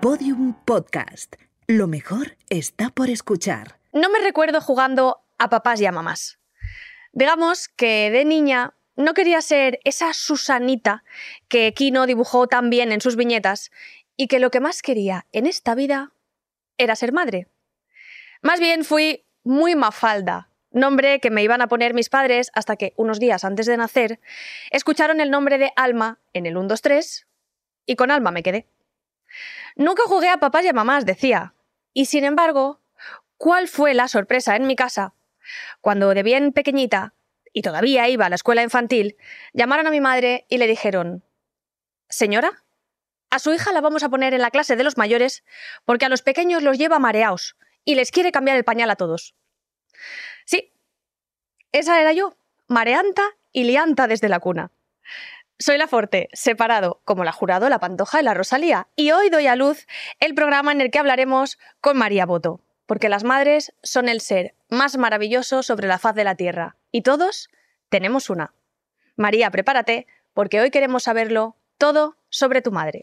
Podium Podcast. Lo mejor está por escuchar. No me recuerdo jugando a papás y a mamás. Digamos que de niña no quería ser esa Susanita que Kino dibujó tan bien en sus viñetas y que lo que más quería en esta vida era ser madre. Más bien fui muy Mafalda, nombre que me iban a poner mis padres hasta que, unos días antes de nacer, escucharon el nombre de Alma en el 1, 2, 3 y con Alma me quedé. Nunca jugué a papás y a mamás, decía. Y sin embargo, ¿cuál fue la sorpresa en mi casa cuando de bien pequeñita, y todavía iba a la escuela infantil, llamaron a mi madre y le dijeron, Señora, a su hija la vamos a poner en la clase de los mayores porque a los pequeños los lleva mareaos y les quiere cambiar el pañal a todos. Sí, esa era yo, mareanta y lianta desde la cuna. Soy la Forte, separado, como la Jurado, la Pantoja y la Rosalía, y hoy doy a luz el programa en el que hablaremos con María Boto, porque las madres son el ser más maravilloso sobre la faz de la Tierra, y todos tenemos una. María, prepárate, porque hoy queremos saberlo todo sobre tu madre.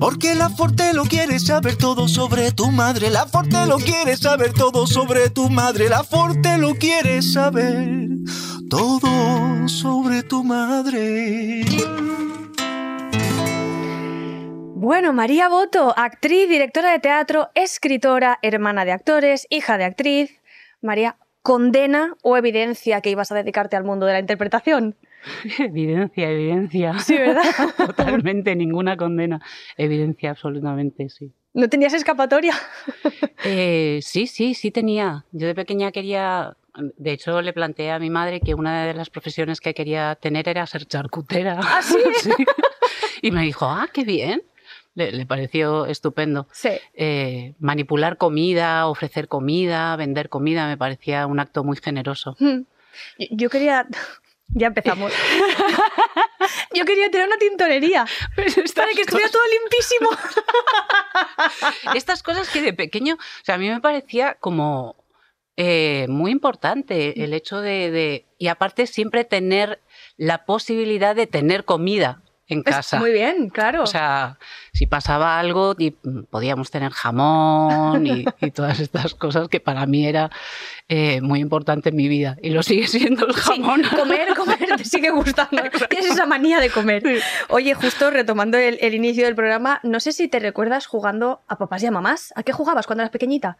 Porque la Forte lo quiere saber todo sobre tu madre. La Forte lo quiere saber todo sobre tu madre. La Forte lo quiere saber todo sobre tu madre. Bueno, María Boto, actriz, directora de teatro, escritora, hermana de actores, hija de actriz. María, ¿condena o evidencia que ibas a dedicarte al mundo de la interpretación? Evidencia, evidencia. Sí, ¿verdad? Totalmente, ninguna condena. Evidencia, absolutamente, sí. ¿No tenías escapatoria? Eh, sí, sí, sí tenía. Yo de pequeña quería, de hecho le planteé a mi madre que una de las profesiones que quería tener era ser charcutera. ¿Ah, sí? Y me dijo, ah, qué bien. Le, le pareció estupendo. Sí. Eh, manipular comida, ofrecer comida, vender comida, me parecía un acto muy generoso. Yo- Yo quería... Ya empezamos. Yo quería tener una tintorería para que estuviera todo limpísimo. Estas cosas que de pequeño, o sea, a mí me parecía como eh, muy importante el hecho de, de- y aparte siempre tener la posibilidad de tener comida en casa. Muy bien, claro. O sea, si pasaba algo, y, podíamos tener jamón y, y todas estas cosas que para mí era eh, muy importante en mi vida. Y lo sigue siendo el Sí, jamón. comer, comer, te sigue gustando. Tienes esa manía de comer. Oye, justo retomando el, el inicio del programa, no sé si te recuerdas jugando a papás y a mamás. ¿A qué jugabas cuando eras pequeñita?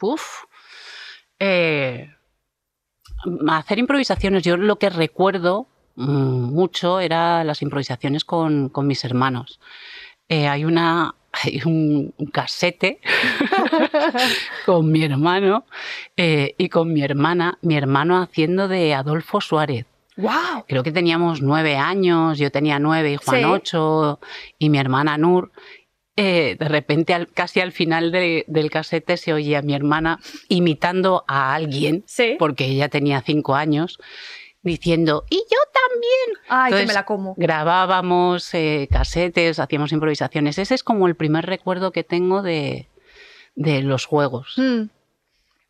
Uf. Eh, hacer improvisaciones, yo lo que recuerdo mucho era las improvisaciones con, con mis hermanos. Eh, hay una hay un, un casete con mi hermano eh, y con mi hermana, mi hermano haciendo de Adolfo Suárez. ¡Wow! Creo que teníamos nueve años, yo tenía nueve y Juan Sí. ocho y mi hermana Nur. Eh, de repente, al- casi al final de- del casete, se oía a mi hermana imitando a alguien, Sí. porque ella tenía cinco años, diciendo, y yo también. Ay, que me la como. Grabábamos eh, casetes, hacíamos improvisaciones. Ese es como el primer recuerdo que tengo de, de los juegos Mm.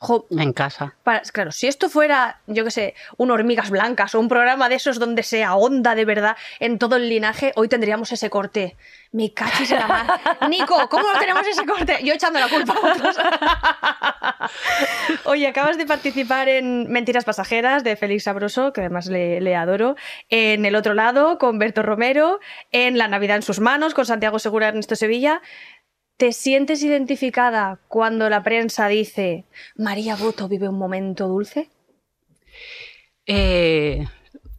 Jo, en casa. para- claro, si esto fuera, yo qué sé, un hormigas blancas o un programa de esos donde se ahonda de verdad en todo el linaje, hoy tendríamos ese corte. Mi cachis en la mar. Nico, ¿cómo no tenemos ese corte? Yo echando la culpa a otros. Oye, acabas de participar en Mentiras Pasajeras de Félix Sabroso, que además le, le adoro. En El Otro Lado, con Berto Romero. En La Navidad en sus manos, con Santiago Segura Ernesto Sevilla. ¿Te sientes identificada cuando la prensa dice María Boto vive un momento dulce? Eh,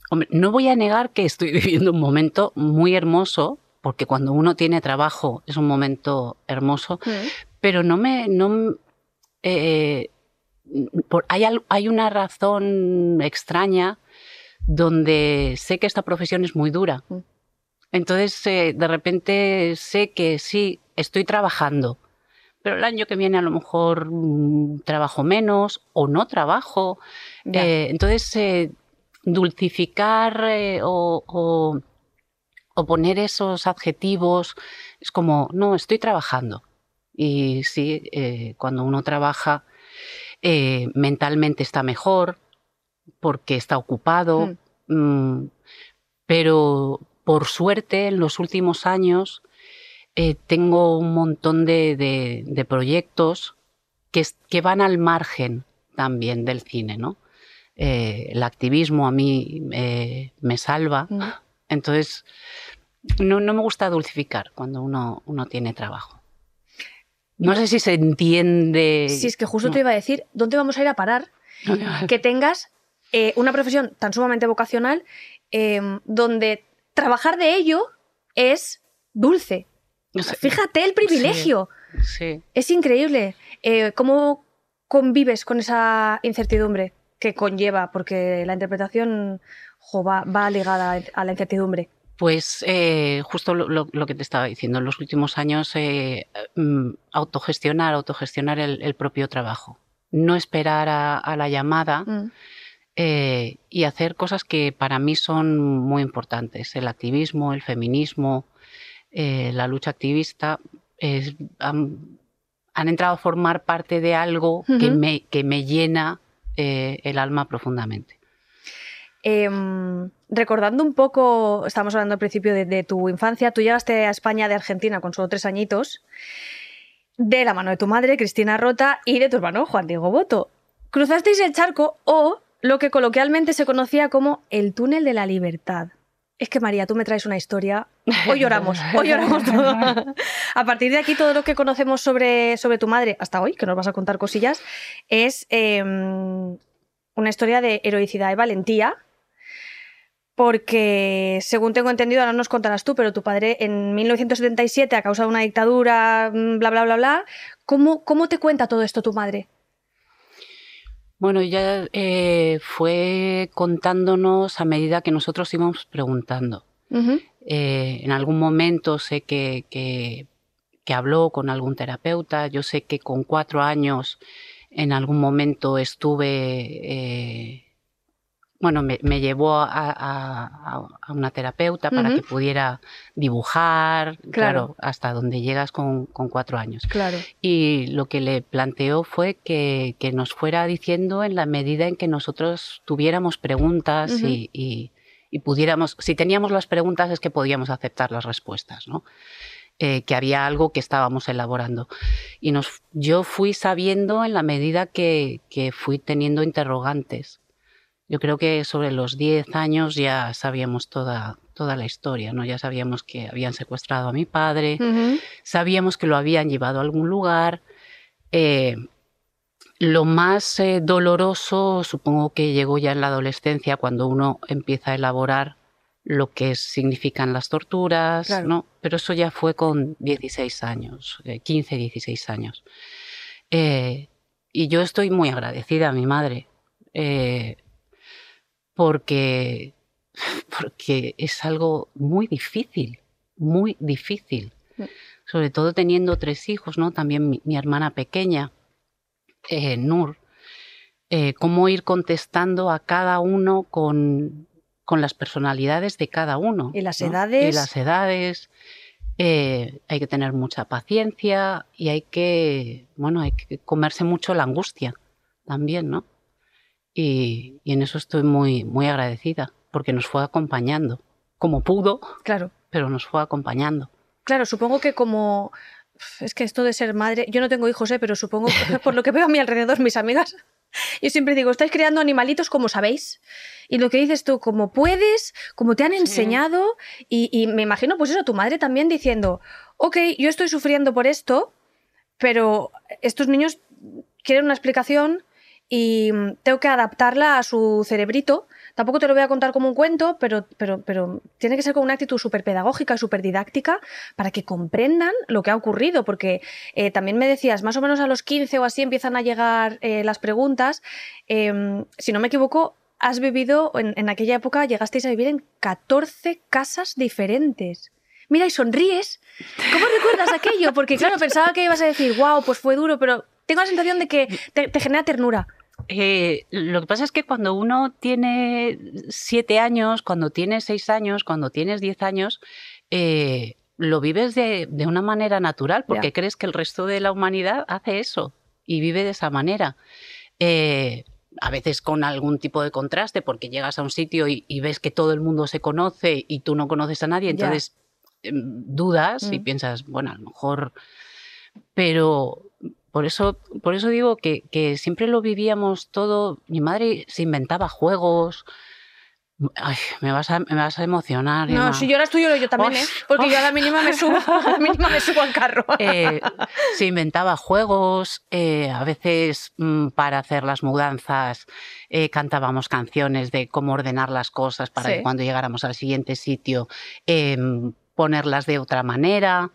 hombre, no voy a negar que estoy viviendo un momento muy hermoso, porque cuando uno tiene trabajo es un momento hermoso, pero no me... No, eh, por- hay, hay una razón extraña donde sé que esta profesión es muy dura. Mm. Entonces, eh, de repente sé que sí, estoy trabajando, pero el año que viene a lo mejor mm, trabajo menos o no trabajo. Eh, entonces, eh, dulcificar eh, o, o- o poner esos adjetivos es como, no, estoy trabajando. Y sí, cuando uno trabaja, mentalmente está mejor porque está ocupado. Mm, pero por suerte, en los últimos años, eh, tengo un montón de, de- de proyectos que, que van al margen también del cine, ¿no? Eh, el activismo a mí eh, me salva. Mm. Entonces, no, no me gusta dulcificar cuando uno, uno tiene trabajo. No sé si se entiende. Si es que justo No. te iba a decir, ¿dónde vamos a ir a parar? que tengas eh, una profesión tan sumamente vocacional eh, donde trabajar de ello es dulce. No sé. Fíjate el privilegio. Sí. Es increíble. Eh, ¿Cómo convives con esa incertidumbre que conlleva? Porque la interpretación jo, va, va ligada a la incertidumbre. Pues eh, justo lo, lo- lo que te estaba diciendo, en los últimos años eh, mm, autogestionar, autogestionar el, el propio trabajo. No esperar a, a la llamada Mm. eh, y hacer cosas que para mí son muy importantes. El activismo, el feminismo, eh, la lucha activista es- han, han entrado a formar parte de algo que, me, que me llena eh, el alma profundamente. Em, recordando un poco, estábamos hablando al principio de, de tu infancia, tú llegaste a España de Argentina con solo tres añitos, de la mano de tu madre, Cristina Rota, y de tu hermano, Juan Diego Boto. Cruzasteis el charco o lo que coloquialmente se conocía como el túnel de la libertad. Es que María, tú me traes una historia. Hoy lloramos, hoy lloramos todo. A partir de aquí, todo lo que conocemos sobre, sobre tu madre, hasta hoy, que nos vas a contar cosillas, es em, una historia de heroicidad y valentía. Porque, según tengo entendido, ahora nos contarás tú, pero tu padre en 1977, a causa de una dictadura, mm, bla, bla, bla, bla, ¿cómo, cómo te cuenta todo esto tu madre? Bueno, ella eh, fue contándonos a medida que nosotros íbamos preguntando. Eh, en algún momento sé que, que- que habló con algún terapeuta. Yo sé que con cuatro años en algún momento estuve, eh, bueno, me, me llevó a, a- a- una terapeuta para Ujú. que pudiera dibujar, Claro. claro, hasta donde llegas con, con cuatro años. Claro. Y lo que le planteó fue que, que nos fuera diciendo en la medida en que nosotros tuviéramos preguntas Ujú. y, y- y pudiéramos, si teníamos las preguntas es que podíamos aceptar las respuestas, ¿no? Eh, que había algo que estábamos elaborando. Y nos, yo fui sabiendo en la medida que, que fui teniendo interrogantes. Yo creo que sobre los 10 años ya sabíamos toda, toda la historia, ¿no? Ya sabíamos que habían secuestrado a mi padre, sabíamos que lo habían llevado a algún lugar. Eh, lo más eh, doloroso supongo que llegó ya en la adolescencia, cuando uno empieza a elaborar lo que significan las torturas, Claro. ¿no? Pero eso ya fue con 16 años, eh, 15, 16 años. Eh, y yo estoy muy agradecida a mi madre, eh, porque, porque es algo muy difícil, muy difícil. Mm. Sobre todo teniendo tres hijos, ¿no? También mi, mi hermana pequeña, eh, Nur, eh, cómo ir contestando a cada uno con, con las personalidades de cada uno. Y las ¿no? edades. Y las edades. Eh, hay que tener mucha paciencia y hay que, bueno, hay que comerse mucho la angustia también, ¿no? Y, y en eso estoy muy, muy agradecida, porque nos fue acompañando, como pudo, Claro. pero nos fue acompañando. Claro, supongo que como. Es que esto de ser madre. Yo no tengo hijos, ¿eh? pero supongo que por lo que veo a mi alrededor, mis amigas. Yo siempre digo, estáis creando animalitos como sabéis. Y lo que dices tú, como puedes, como te han enseñado. Y, y me imagino, pues eso, tu madre también diciendo, ok, yo estoy sufriendo por esto, pero estos niños quieren una explicación y mm, tengo que adaptarla a su cerebrito. Tampoco te lo voy a contar como un cuento, pero, pero, pero tiene que ser con una actitud súper pedagógica, súper didáctica, para que comprendan lo que ha ocurrido. Porque eh, también me decías, más o menos a los 15 o así empiezan a llegar eh, las preguntas. Eh, si no me equivoco, has vivido, en, en aquella época llegasteis a vivir en 14 casas diferentes. Mira, y sonríes. ¿Cómo recuerdas aquello? Porque claro, pensaba que ibas a decir, wow, pues fue duro, pero tengo la sensación de que te, te genera ternura. Eh, lo que pasa es que cuando uno tiene siete años, cuando tienes seis años, cuando tienes diez años, eh, lo vives de, de, una manera natural porque crees que el resto de la humanidad hace eso y vive de esa manera. Eh, a veces con algún tipo de contraste porque llegas a un sitio y, y ves que todo el mundo se conoce y tú no conoces a nadie, entonces em, dudas y Mm. piensas, bueno, a lo mejor... Pero por eso, por eso digo que, que siempre lo vivíamos todo. Mi madre se inventaba juegos. Ay, me vas a, me vas a emocionar. No, Emma. si lloras tú, lloro yo también, ¿eh? Porque yo a la mínima me subo, a la mínima me subo al carro. Eh, se inventaba juegos, eh, a veces mm, para hacer las mudanzas eh, cantábamos canciones de cómo ordenar las cosas para Sí. que cuando llegáramos al siguiente sitio em, ponerlas de otra manera.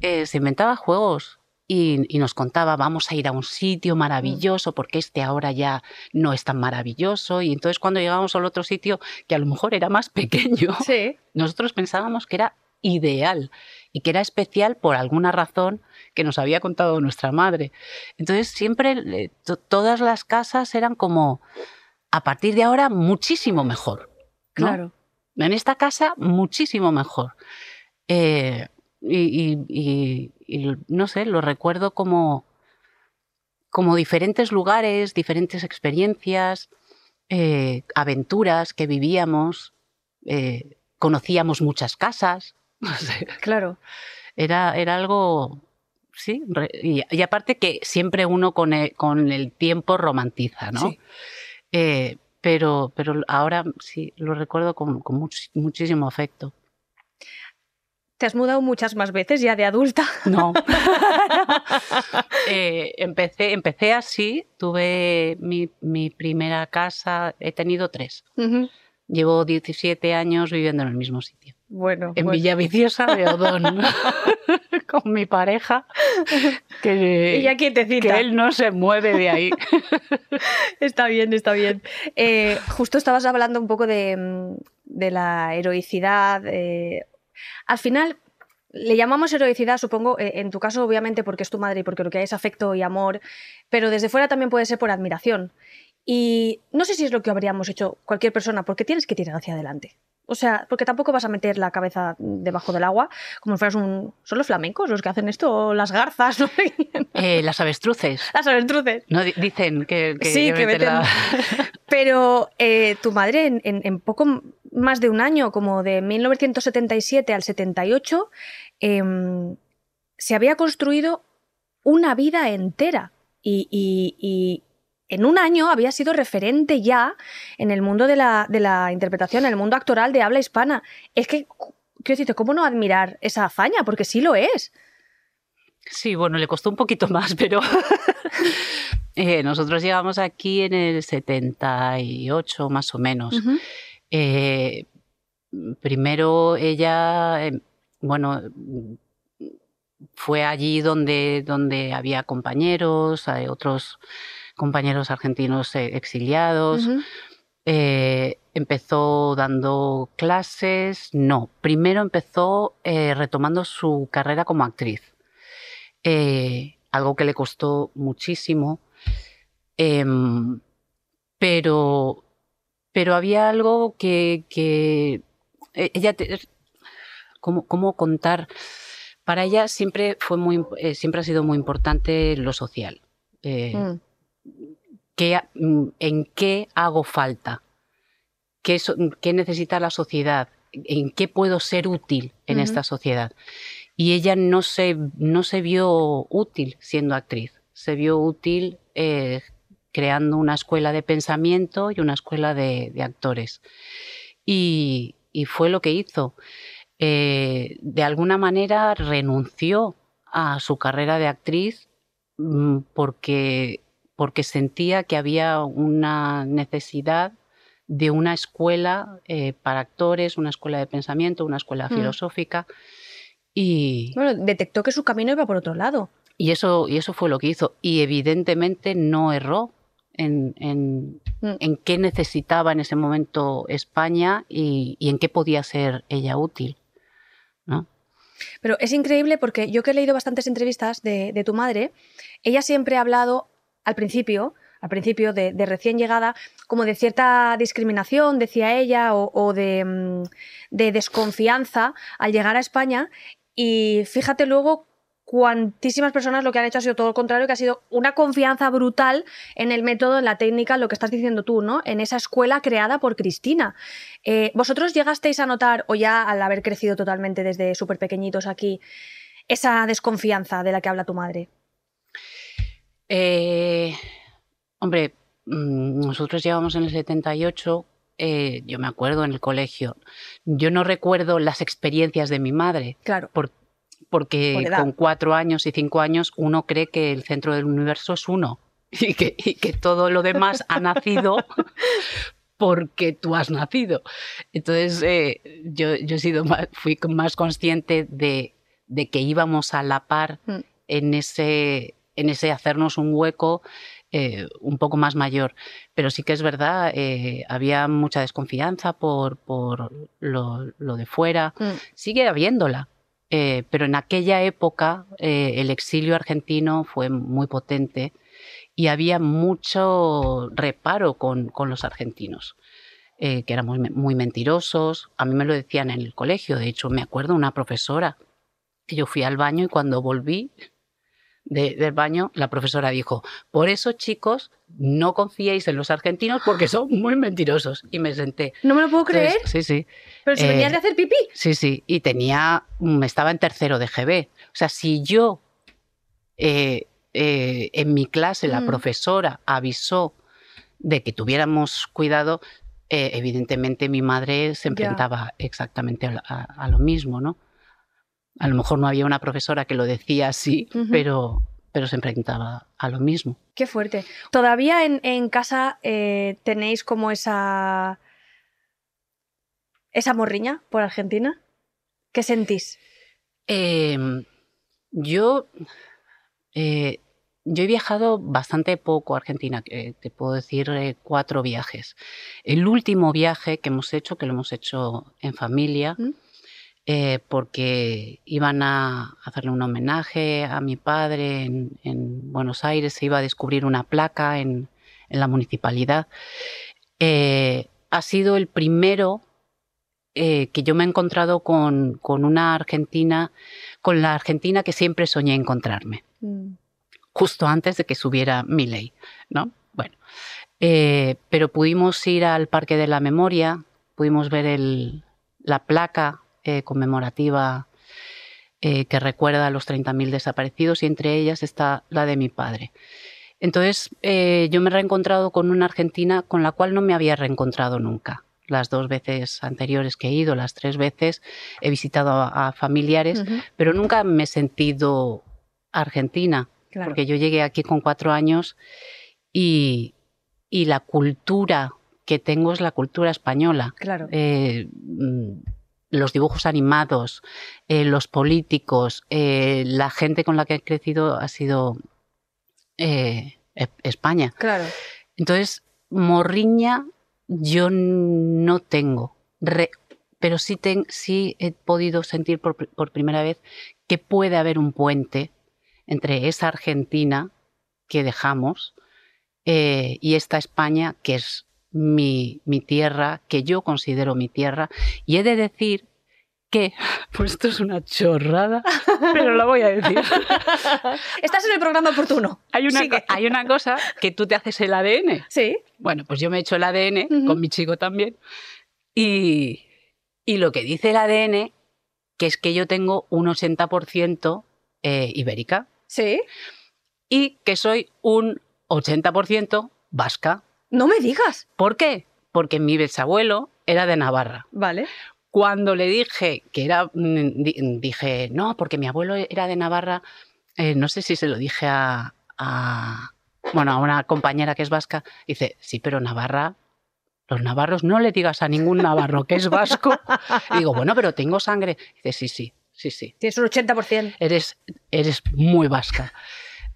Se inventaba juegos y, y nos contaba, vamos a ir a un sitio maravilloso porque este ahora ya no es tan maravilloso. Y entonces cuando llegábamos al otro sitio, que a lo mejor era más pequeño, Sí. nosotros pensábamos que era ideal y que era especial por alguna razón que nos había contado nuestra madre. Entonces siempre eh, to- todas las casas eran como, a partir de ahora, muchísimo mejor. ¿no? Claro. En esta casa, muchísimo mejor. Eh, y, y- y- y, no sé, lo recuerdo como, como diferentes lugares, diferentes experiencias, eh, aventuras que vivíamos, eh, conocíamos muchas casas. no sé, Claro. era, era algo, sí, re- y, y aparte que siempre uno con el, con el tiempo romantiza, ¿no? Sí. Eh, pero, pero ahora sí, lo recuerdo con, con much- muchísimo afecto. Te has mudado muchas más veces ya de adulta. No. Eh, empecé, empecé así, tuve mi, mi primera casa, he tenido tres. Llevo 17 años viviendo en el mismo sitio. Bueno, En bueno. Villaviciosa de Odón. con mi pareja. Que, Y ya que él no se mueve de ahí. Está bien, está bien. Eh, justo estabas hablando un poco de, mm, de la heroicidad. eh, Al final, le llamamos heroicidad, supongo, eh, en tu caso, obviamente, porque es tu madre y porque lo que hay es afecto y amor, pero desde fuera también puede ser por admiración. Y no sé si es lo que habríamos hecho cualquier persona, porque tienes que tirar hacia adelante. O sea, porque tampoco vas a meter la cabeza debajo del agua como si fueras un... ¿Son los flamencos los que hacen esto? ¿O las garzas? ¿no? Eh, las avestruces. Las avestruces. No, di- dicen que, que Sí, que meten la- Pero eh, tu madre en, en- en poco más de un año, como de 1977 al 78, em, se había construido una vida entera. Y, y- y en un año había sido referente ya en el mundo de la, de la interpretación, en el mundo actoral de habla hispana. Es que, quiero decirte, ¿cómo no admirar esa hazaña? Porque sí lo es. Sí, bueno, le costó un poquito más, pero eh, nosotros llegamos aquí en el 78 más o menos. Eh, primero ella, eh, bueno, fue allí donde, donde había compañeros, hay otros compañeros argentinos eh, exiliados. Eh, empezó dando clases, no, primero empezó eh, retomando su carrera como actriz, Eh, algo que le costó muchísimo, Em, pero, pero había algo que, que eh, ella, te- ¿cómo, cómo contar? Para ella siempre, fue muy, eh, siempre ha sido muy importante lo social. Eh, Mm. qué- mm, en qué hago falta, qué, so- qué necesita la sociedad, en qué puedo ser útil en esta sociedad. Y ella no se, no se vio útil siendo actriz, se vio útil eh, creando una escuela de pensamiento y una escuela de, de actores. Y, y fue lo que hizo. Eh, de alguna manera renunció a su carrera de actriz mm, porque porque sentía que había una necesidad de una escuela eh, para actores, una escuela de pensamiento, una escuela Mm. filosófica. Y, Bueno, detectó que su camino iba por otro lado. y eso, y eso fue lo que hizo. Y evidentemente no erró en, en- Mm. en qué necesitaba en ese momento España y, y en qué podía ser ella útil. ¿no? Pero es increíble porque yo que he leído bastantes entrevistas de, de tu madre, ella siempre ha hablado al principio, al principio, de, de recién llegada, como de cierta discriminación, decía ella, o, o de, mm, de desconfianza al llegar a España. Y fíjate luego cuantísimas personas lo que han hecho ha sido todo lo contrario, que ha sido una confianza brutal en el método, en la técnica, en lo que estás diciendo tú, ¿no? En esa escuela creada por Cristina. Eh, ¿Vosotros llegasteis a notar, o ya al haber crecido totalmente desde súper pequeñitos aquí, esa desconfianza de la que habla tu madre? Eh, hombre, mm, nosotros llegamos en el 78, eh, yo me acuerdo en el colegio. Yo no recuerdo las experiencias de mi madre. Claro. por- porque Por con cuatro años y cinco años uno cree que el centro del universo es uno y que, y que todo lo demás ha nacido porque tú has nacido. Entonces eh, yo, yo he sido más- fui más consciente de, de que íbamos a la par Mm. en ese, en ese hacernos un hueco eh, un poco más mayor. Pero sí que es verdad, eh, había mucha desconfianza por, por lo, lo de fuera. Mm. Sigue habiéndola. Eh, pero en aquella época eh, el exilio argentino fue muy potente y había mucho reparo con, con los argentinos, eh, que eran muy, muy mentirosos. A mí me lo decían en el colegio. De hecho, me acuerdo una profesora yo fui al baño y cuando volví de- del baño, la profesora dijo, por eso chicos, no confiéis en los argentinos porque son muy mentirosos. Y me senté. No me lo puedo Entonces, creer, sí, sí. pero si eh, venías de hacer pipí. Sí, sí, y tenía, mm, estaba en tercero de GB. O sea, si yo eh, eh, en mi clase la Mm. profesora avisó de que tuviéramos cuidado, eh, evidentemente mi madre se Ya. enfrentaba exactamente a, la- a- a lo mismo, ¿no? A lo mejor no había una profesora que lo decía así, pero, pero se enfrentaba a lo mismo. Qué fuerte. ¿Todavía en, en casa eh, tenéis como esa. esa morriña por Argentina? ¿Qué sentís? Eh, yo, eh, yo he viajado bastante poco a Argentina, eh, te puedo decir eh, cuatro viajes. El último viaje que hemos hecho, que lo hemos hecho en familia, ¿Mm? Eh, porque iban a hacerle un homenaje a mi padre en, en Buenos Aires, se iba a descubrir una placa en, en la municipalidad. Eh, ha sido el primero eh, que yo me he encontrado con, con una Argentina, con la Argentina que siempre soñé encontrarme, Mm. justo antes de que subiera mi ley, ¿no? Bueno, eh, pero pudimos ir al Parque de la Memoria, pudimos ver el- la placa eh, conmemorativa eh, que recuerda a los 30.000 desaparecidos y entre ellas está la de mi padre. Entonces, eh, yo me he reencontrado con una Argentina con la cual no me había reencontrado nunca. Las dos veces anteriores que he ido, las tres veces, he visitado a, a familiares, Ujú, pero nunca me he sentido argentina, Claro. porque yo llegué aquí con cuatro años y, y la cultura que tengo es la cultura española. Claro. Eh, mm, los dibujos animados, eh, los políticos, eh, la gente con la que he crecido ha sido eh, España. Claro. Entonces, morriña yo no tengo, Re- pero sí, ten- sí he podido sentir por, pr- por primera vez que puede haber un puente entre esa Argentina que dejamos y esta España que es mi, mi tierra, que yo considero mi tierra. Y he de decir que, pues esto es una chorrada, pero lo voy a decir. Estás en el programa oportuno. Hay una, Sigue. hay una cosa que tú te haces el ADN. Sí. Bueno, pues yo me he hecho el ADN con mi chico también. Y, y lo que dice el ADN, que es que yo tengo un 80% eh, ibérica Sí. y que soy un 80% vasca. No me digas. ¿Por qué? Porque mi bisabuelo era de Navarra. Vale. Cuando le dije que era, mm, di- dije, no, porque mi abuelo era de Navarra, eh, no sé si se lo dije a, a- bueno, a una compañera que es vasca, dice, sí, pero Navarra, los navarros, no le digas a ningún navarro que es vasco. Y digo, bueno, pero tengo sangre. Dice, sí, sí, sí, sí, Tienes un 80%. eres, eres muy vasca.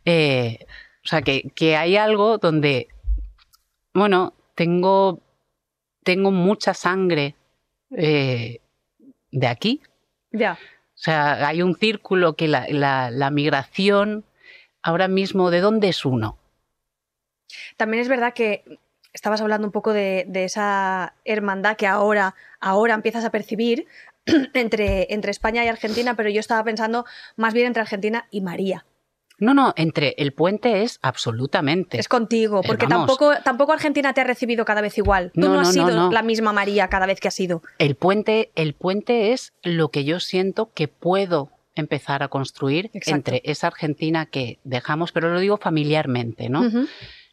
Eh, o sea, que, que hay algo donde, bueno, tengo, tengo mucha sangre eh, de aquí. Ya. O sea, hay un círculo que la, la- la migración, ahora mismo, ¿de dónde es uno? También es verdad que estabas hablando un poco de, de esa hermandad que ahora, ahora empiezas a percibir entre, entre España y Argentina, pero yo estaba pensando más bien entre Argentina y María. No, no, entre el puente es absolutamente. Es contigo, Eh, porque tampoco, tampoco Argentina te ha recibido cada vez igual. Tú no, No, no, has no, sido la misma María cada vez que has sido. El puente, el puente es lo que yo siento que puedo empezar a construir Exacto. entre esa Argentina que dejamos, pero lo digo familiarmente, ¿no?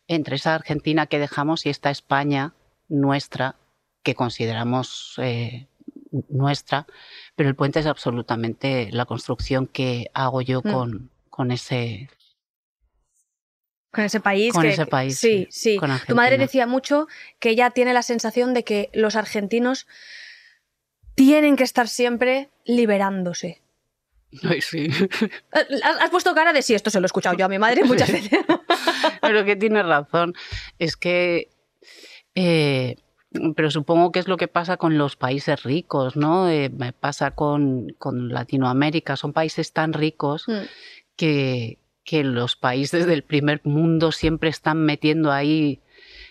Entre esa Argentina que dejamos y esta España nuestra que consideramos eh, nuestra, pero el puente es absolutamente la construcción que hago yo Mm. con, con ese Con ese país. Con que- ese país, Sí, sí, con Tu madre decía mucho que ella tiene la sensación de que los argentinos tienen que estar siempre liberándose. Ay, sí. Eh, Has, has puesto cara de sí, esto se lo he escuchado yo a mi madre muchas veces. Pero que tienes razón. Es que. eh, pero supongo que es lo que pasa con los países ricos, ¿no? Eh, pasa con, con Latinoamérica. Son países tan ricos Mm. Que, que los países del primer mundo siempre están metiendo ahí,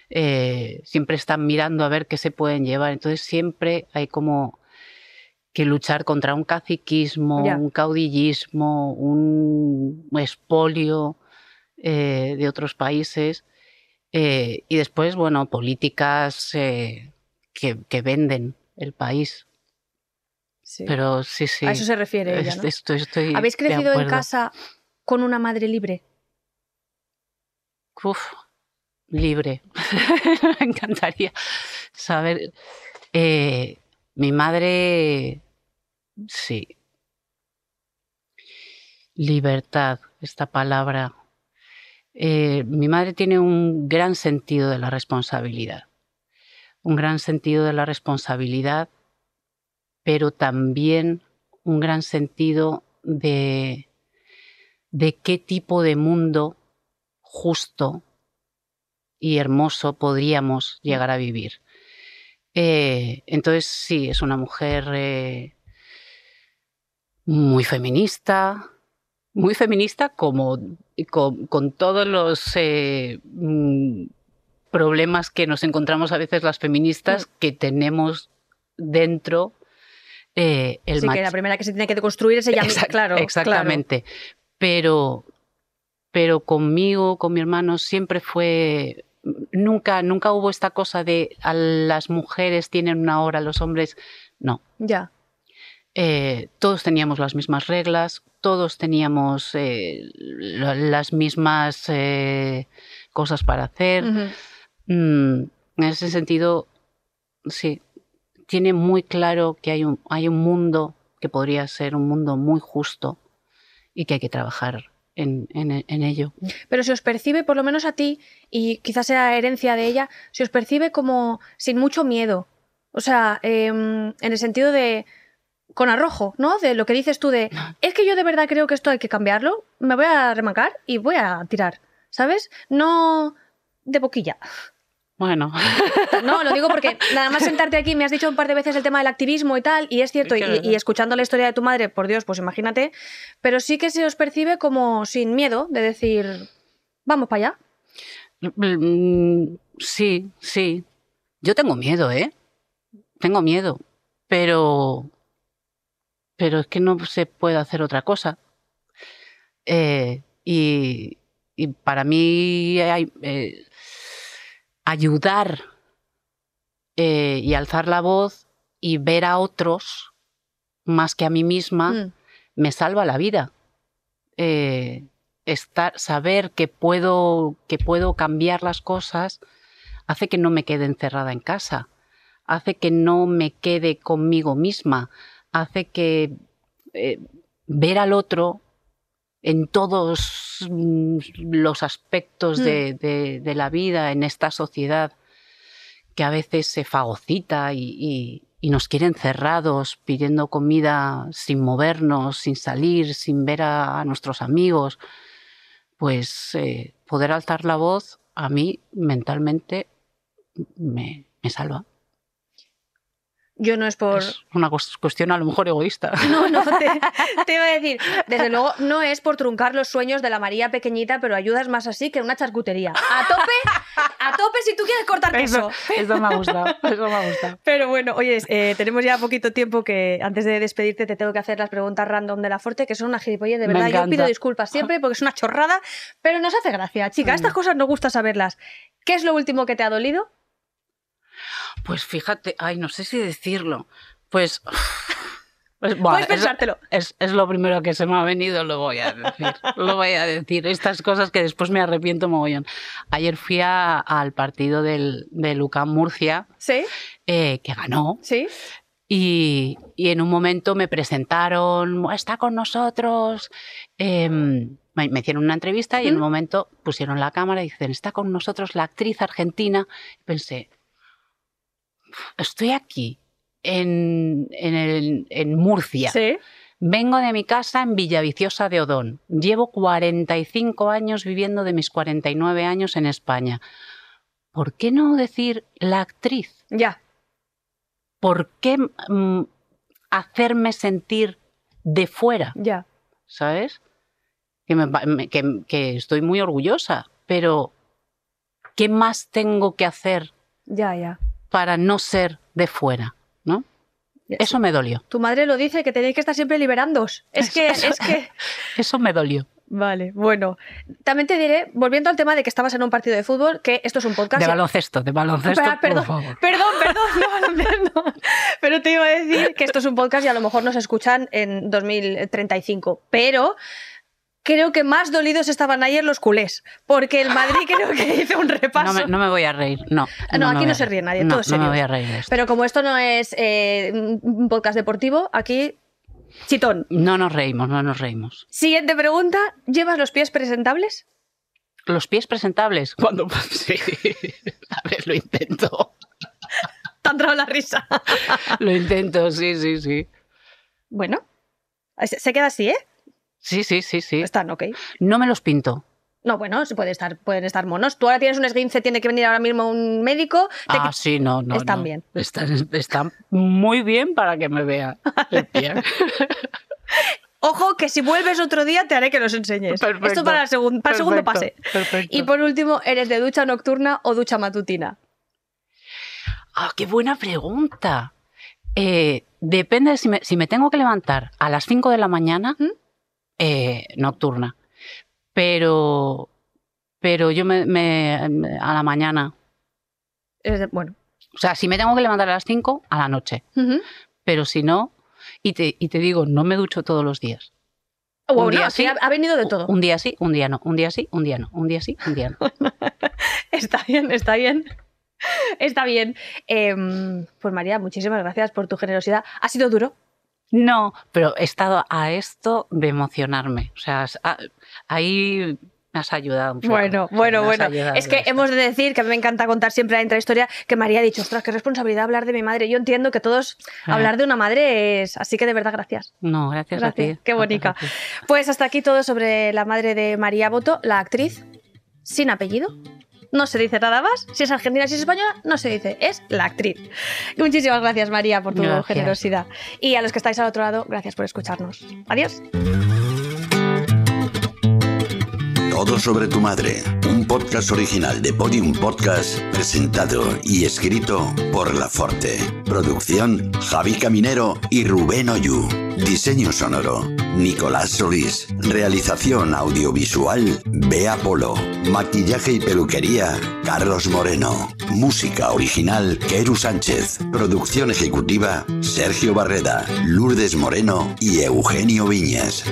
eh, siempre están mirando a ver qué se pueden llevar. Entonces siempre hay como que luchar contra un caciquismo, un caudillismo, un expolio eh, de otros países. eh, y después, bueno, políticas que, que venden el país. Sí. Pero sí, sí. a eso se refiere ella, ¿no? estoy- estoy ¿Habéis crecido en casa con una madre libre? Uf, libre. Me encantaría saber. Eh, mi madre, sí. Libertad, esta palabra. Eh, mi madre tiene un gran sentido de la responsabilidad. Un gran sentido de la responsabilidad, pero también un gran sentido de, de qué tipo de mundo justo y hermoso podríamos llegar a vivir. Eh, entonces, sí, es una mujer eh, muy feminista, muy feminista como con, con todos los eh, mm, problemas que nos encontramos a veces las feministas que tenemos dentro eh, el sí, mach- que la primera que se tiene que deconstruir es ella misma, claro. Exactamente. Pero, pero conmigo, con mi hermano, siempre fue. Nunca, nunca hubo esta cosa de a las mujeres tienen una hora, los hombres. No. Ya. Eh, todos teníamos las mismas reglas, todos teníamos eh, la- las mismas eh, cosas para hacer. Mm, en ese sentido, sí, tiene muy claro que hay un, hay un mundo que podría ser un mundo muy justo y que hay que trabajar en, en- ello. Pero se os percibe, por lo menos a ti, y quizás sea herencia de ella, se os percibe como sin mucho miedo. O sea, em, en el sentido de. con arrojo, ¿no? De lo que dices tú de. Es que yo de verdad creo que esto hay que cambiarlo, me voy a remancar y voy a tirar. ¿Sabes? No de boquilla. Bueno, No, lo digo porque nada más sentarte aquí me has dicho un par de veces el tema del activismo y tal, y es cierto, Es que y escuchando la historia de tu madre, por Dios, pues imagínate, pero sí que se os percibe como sin miedo de decir, vamos para allá. mm, sí, sí. Yo tengo miedo, ¿eh? Tengo miedo, pero, pero es que no se puede hacer otra cosa. Eh, y, y para mí hay, eh, ayudar eh, y alzar la voz y ver a otros más que a mí misma Mm. me salva la vida. Eh, estar, saber que puedo, que puedo cambiar las cosas hace que no me quede encerrada en casa, hace que no me quede conmigo misma, hace que eh, ver al otro en todos mm, los aspectos de, de- de la vida, en esta sociedad que a veces se fagocita y, y- y nos quiere encerrados, pidiendo comida sin movernos, sin salir, sin ver a, a nuestros amigos, pues eh, poder alzar la voz a mí mentalmente me, me salva. Yo no es por... Es una cues- cuestión a lo mejor egoísta. No, no, te, te iba a decir, desde luego no es por truncar los sueños de la María pequeñita, pero ayudas más así que en una charcutería. A tope a tope si tú quieres cortar queso. Eso, eso me ha gustado, eso me ha gustado. Pero bueno, oye, eh, tenemos ya poquito tiempo que antes de despedirte te tengo que hacer las preguntas random de la Forte, que son una gilipollez, de verdad. Yo pido disculpas siempre porque es una chorrada, pero nos hace gracia, chica. Estas cosas nos gusta saberlas. ¿Qué es lo último que te ha dolido? Pues fíjate, ay, no sé si decirlo. Pues. pues, Puedes es- pensártelo. Es, es lo primero que se me ha venido, lo voy a decir. lo voy a decir. Estas cosas que después me arrepiento mogollón. Ayer fui a- al partido del, del UCAM Murcia, ¿Sí? eh, que ganó, ¿Sí? y, y en un momento me presentaron, está con nosotros. em, me me hicieron una entrevista y en un momento pusieron la cámara y dicen, está con nosotros la actriz argentina. Y pensé, estoy aquí, en, en, el- en Murcia. ¿Sí? Vengo de mi casa en Villaviciosa de Odón. Llevo 45 años viviendo de mis 49 años en España. ¿Por qué no decir la actriz? Ya. ¿Por qué mm, hacerme sentir de fuera? Ya. ¿Sabes? Que, me- que- que estoy muy orgullosa, pero ¿qué más tengo que hacer Ya, ya. Para no ser de fuera? ¿No? Eso me dolió. Tu madre lo dice, que tenéis que estar siempre liberándoos. Es que, Eso- es que... Eso me dolió. Vale, bueno. También te diré, volviendo al tema de que estabas en un partido de fútbol, que esto es un podcast. De baloncesto, de baloncesto, Espera, perdón, por favor. perdón, perdón, no, baloncesto. Pero te iba a decir que esto es un podcast y a lo mejor nos escuchan en 2035. Pero creo que más dolidos estaban ayer los culés. Porque el Madrid creo que hizo un repaso. No me, no me voy a reír, no. No, aquí no se reír. ríe nadie, no, todos No me voy a reír de esto. Pero como esto no es eh, un podcast deportivo, aquí chitón. No nos reímos, no nos reímos. Siguiente pregunta, ¿llevas los pies presentables? Los pies presentables. Cuando sí. A ver, lo intento. Te ha entrado la risa. Lo intento, sí, sí, sí. Bueno, se queda así, ¿eh? Sí, sí, sí, sí. Están ok. No me los pinto. No, bueno, se puede estar, pueden estar monos. Tú ahora tienes un esguince, tiene que venir ahora mismo un médico. Ah, sí, no, no. Están no. bien. Están, están muy bien para que me vea. Ojo, que si vuelves otro día te haré que los enseñes. Perfecto. Esto para el, segun- para el segundo pase. Perfecto, perfecto. Y por último, ¿eres de ducha nocturna o ducha matutina? Ah, qué buena pregunta. Eh, depende de si me, si me tengo que levantar a las 5 de la mañana, ¿Mm? Eh, nocturna. Pero, pero yo me, me- a la mañana. Bueno. O sea, si me tengo que levantar a las 5, a la noche. Pero si no, y te, y te digo, no me ducho todos los días. Bueno, día aquí sí, ha, ha venido de todo. Un día sí, un día no. Un día sí, un día no. Un día sí, un día no. Está bien, está bien. Está bien. Em, pues María, muchísimas gracias por tu generosidad. ¿Ha sido duro? No, pero he estado a esto de emocionarme. O sea, es- a- ahí me has ayudado. un poco. Bueno, bueno, bueno. Es que hemos de decir que a mí me encanta contar siempre la intrahistoria que María ha dicho, ostras, qué responsabilidad hablar de mi madre. Yo entiendo que todos Ah. hablar de una madre es... Así que de verdad, gracias. No, gracias, Gracias, a ti. qué bonita. Pues hasta aquí todo sobre la madre de María Boto, la actriz, sin apellido. No se dice nada más. Si es argentina, si es española, no se dice. Es la actriz. Muchísimas gracias, María, por tu Gracias. generosidad. Y a los que estáis al otro lado, gracias por escucharnos. Adiós. Todo sobre tu madre, un podcast original de Podium Podcast, presentado y escrito por La Forte. Producción Javi Caminero y Rubén Oyu. Diseño sonoro Nicolás Solís. Realización audiovisual Bea Polo. Maquillaje y peluquería Carlos Moreno. Música original Keru Sánchez. Producción ejecutiva Sergio Barreda, Lourdes Moreno y Eugenio Viñas.